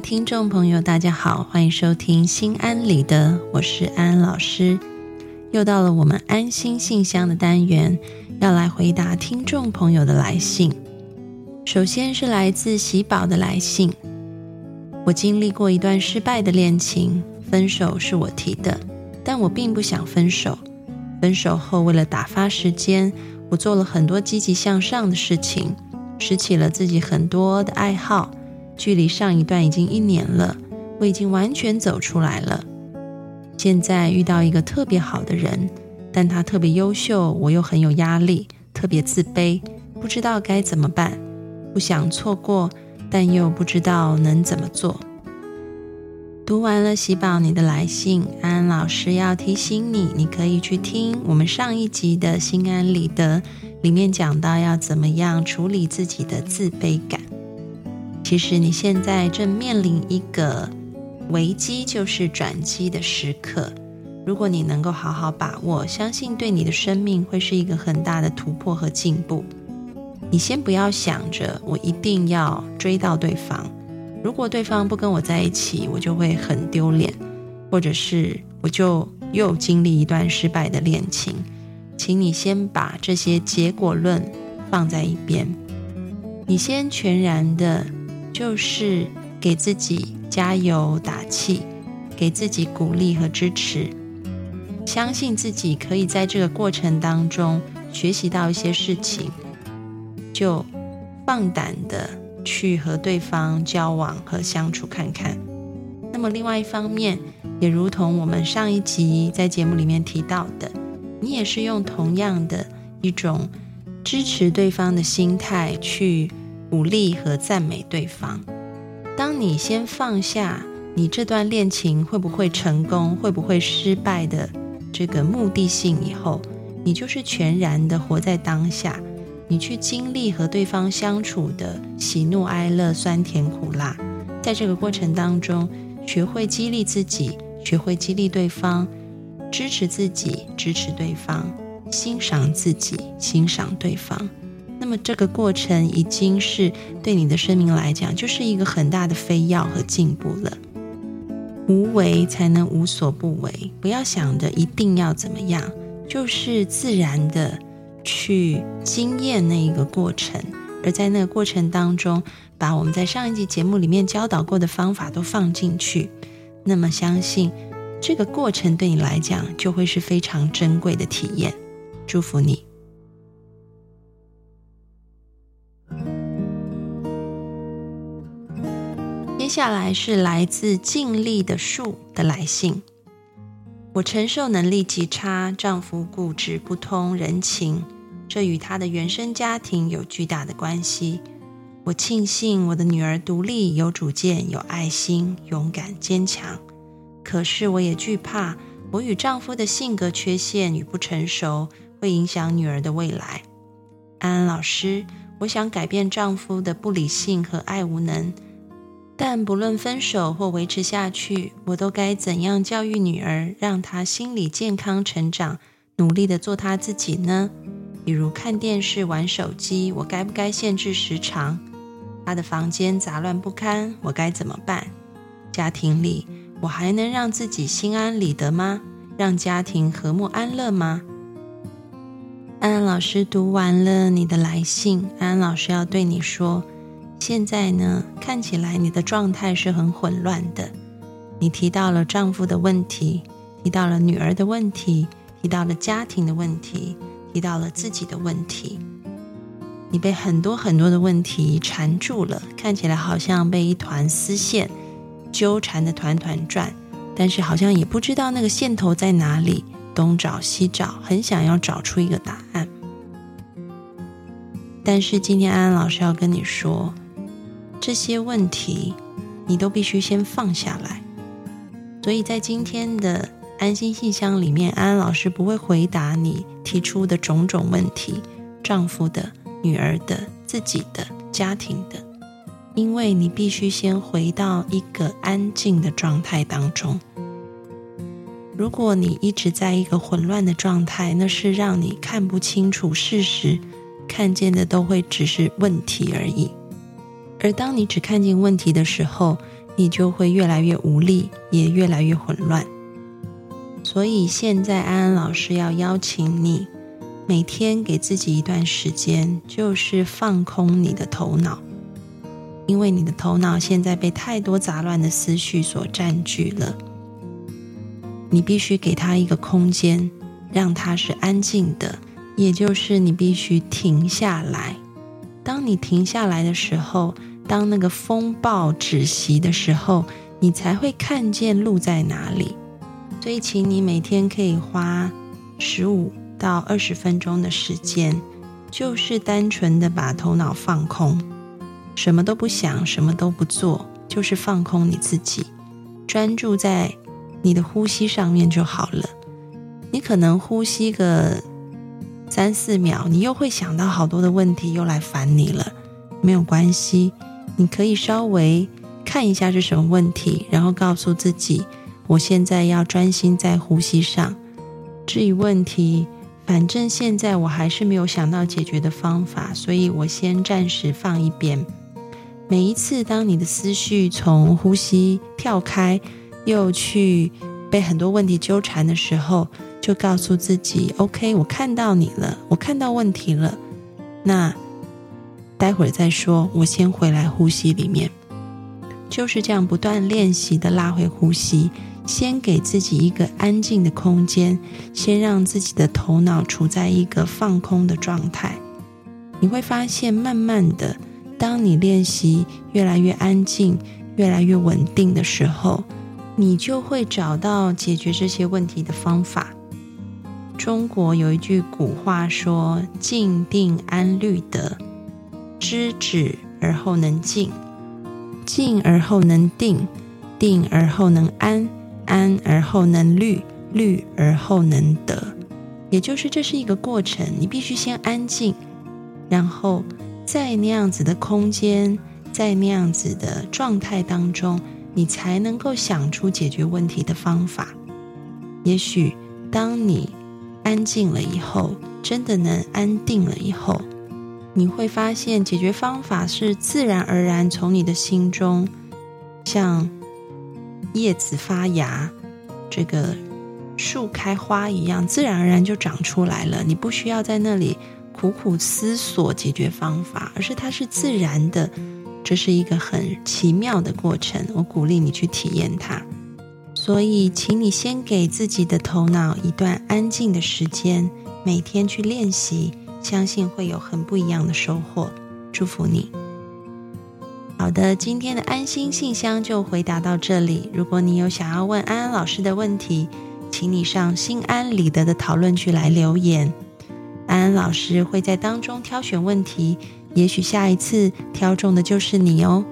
听众朋友，大家好，欢迎收听《心安理得》，我是安安老师。又到了我们安心信箱的单元，要来回答听众朋友的来信。首先是来自喜宝的来信：我经历过一段失败的恋情，分手是我提的，但我并不想分手。分手后，为了打发时间，我做了很多积极向上的事情，拾起了自己很多的爱好。距离上一段已经一年了，我已经完全走出来了。现在遇到一个特别好的人，但他特别优秀，我又很有压力，特别自卑，不知道该怎么办。不想错过，但又不知道能怎么做。读完了喜宝你的来信，安安老师要提醒你，你可以去听我们上一集的《心安理得》，里面讲到要怎么样处理自己的自卑感。其实你现在正面临一个危机，就是转机的时刻。如果你能够好好把握，相信对你的生命会是一个很大的突破和进步。你先不要想着我一定要追到对方，如果对方不跟我在一起，我就会很丢脸，或者是我就又经历一段失败的恋情。请你先把这些结果论放在一边，你先全然的。就是给自己加油打气，给自己鼓励和支持，相信自己可以在这个过程当中学习到一些事情，就放胆的去和对方交往和相处看看。那么另外一方面，也如同我们上一集在节目里面提到的，你也是用同样的一种支持对方的心态去。鼓励和赞美对方。当你先放下你这段恋情会不会成功、会不会失败的这个目的性以后，你就是全然的活在当下。你去经历和对方相处的喜怒哀乐、酸甜苦辣，在这个过程当中，学会激励自己，学会激励对方，支持自己，支持对方，欣赏自己，欣赏对方。那么这个过程已经是对你的生命来讲，就是一个很大的飞跃和进步了。无为才能无所不为，不要想着一定要怎么样，就是自然的去经验那一个过程，而在那个过程当中，把我们在上一集节目里面教导过的方法都放进去，那么相信这个过程对你来讲就会是非常珍贵的体验。祝福你。接下来是来自尽力的树的来信。我承受能力极差，丈夫固执不通人情，这与他的原生家庭有巨大的关系。我庆幸我的女儿独立、有主见、有爱心、勇敢、坚强。可是我也惧怕，我与丈夫的性格缺陷与不成熟会影响女儿的未来。安安老师，我想改变丈夫的不理性和爱无能。但不论分手或维持下去，我都该怎样教育女儿，让她心理健康成长，努力的做她自己呢？比如看电视、玩手机，我该不该限制时长？她的房间杂乱不堪，我该怎么办？家庭里，我还能让自己心安理得吗？让家庭和睦安乐吗？安安老师读完了你的来信，安安老师要对你说。现在呢，看起来你的状态是很混乱的。你提到了丈夫的问题，提到了女儿的问题，提到了家庭的问题，提到了自己的问题。你被很多很多的问题缠住了，看起来好像被一团丝线纠缠的团团转，但是好像也不知道那个线头在哪里，东找西找，很想要找出一个答案。但是今天安安老师要跟你说。这些问题，你都必须先放下来。所以在今天的安心信箱里面，安安老师不会回答你提出的种种问题，丈夫的、女儿的、自己的、家庭的，因为你必须先回到一个安静的状态当中。如果你一直在一个混乱的状态，那是让你看不清楚事实，看见的都会只是问题而已。而当你只看见问题的时候，你就会越来越无力，也越来越混乱。所以现在安安老师要邀请你，每天给自己一段时间，就是放空你的头脑，因为你的头脑现在被太多杂乱的思绪所占据了。你必须给他一个空间，让他是安静的，也就是你必须停下来。当你停下来的时候，当那个风暴止息的时候，你才会看见路在哪里。所以，请你每天可以花十五到二十分钟的时间，就是单纯的把头脑放空，什么都不想，什么都不做，就是放空你自己，专注在你的呼吸上面就好了。你可能呼吸个三四秒，你又会想到好多的问题，又来烦你了。没有关系。你可以稍微看一下是什么问题，然后告诉自己，我现在要专心在呼吸上。至于问题，反正现在我还是没有想到解决的方法，所以我先暂时放一边。每一次当你的思绪从呼吸跳开，又去被很多问题纠缠的时候，就告诉自己：“OK，我看到你了，我看到问题了。”那。待会儿再说，我先回来呼吸里面，就是这样不断练习的拉回呼吸，先给自己一个安静的空间，先让自己的头脑处在一个放空的状态。你会发现，慢慢的，当你练习越来越安静、越来越稳定的时候，你就会找到解决这些问题的方法。中国有一句古话说：“静定安虑得。”知止而后能静，静而后能定，定而后能安，安而后能虑，虑而后能得。也就是这是一个过程，你必须先安静，然后在那样子的空间，在那样子的状态当中，你才能够想出解决问题的方法。也许当你安静了以后，真的能安定了以后。你会发现，解决方法是自然而然从你的心中，像叶子发芽、这个树开花一样，自然而然就长出来了。你不需要在那里苦苦思索解决方法，而是它是自然的。这是一个很奇妙的过程，我鼓励你去体验它。所以，请你先给自己的头脑一段安静的时间，每天去练习。相信会有很不一样的收获，祝福你。好的，今天的安心信箱就回答到这里。如果你有想要问安安老师的问题，请你上心安理得的讨论区来留言，安安老师会在当中挑选问题，也许下一次挑中的就是你哦。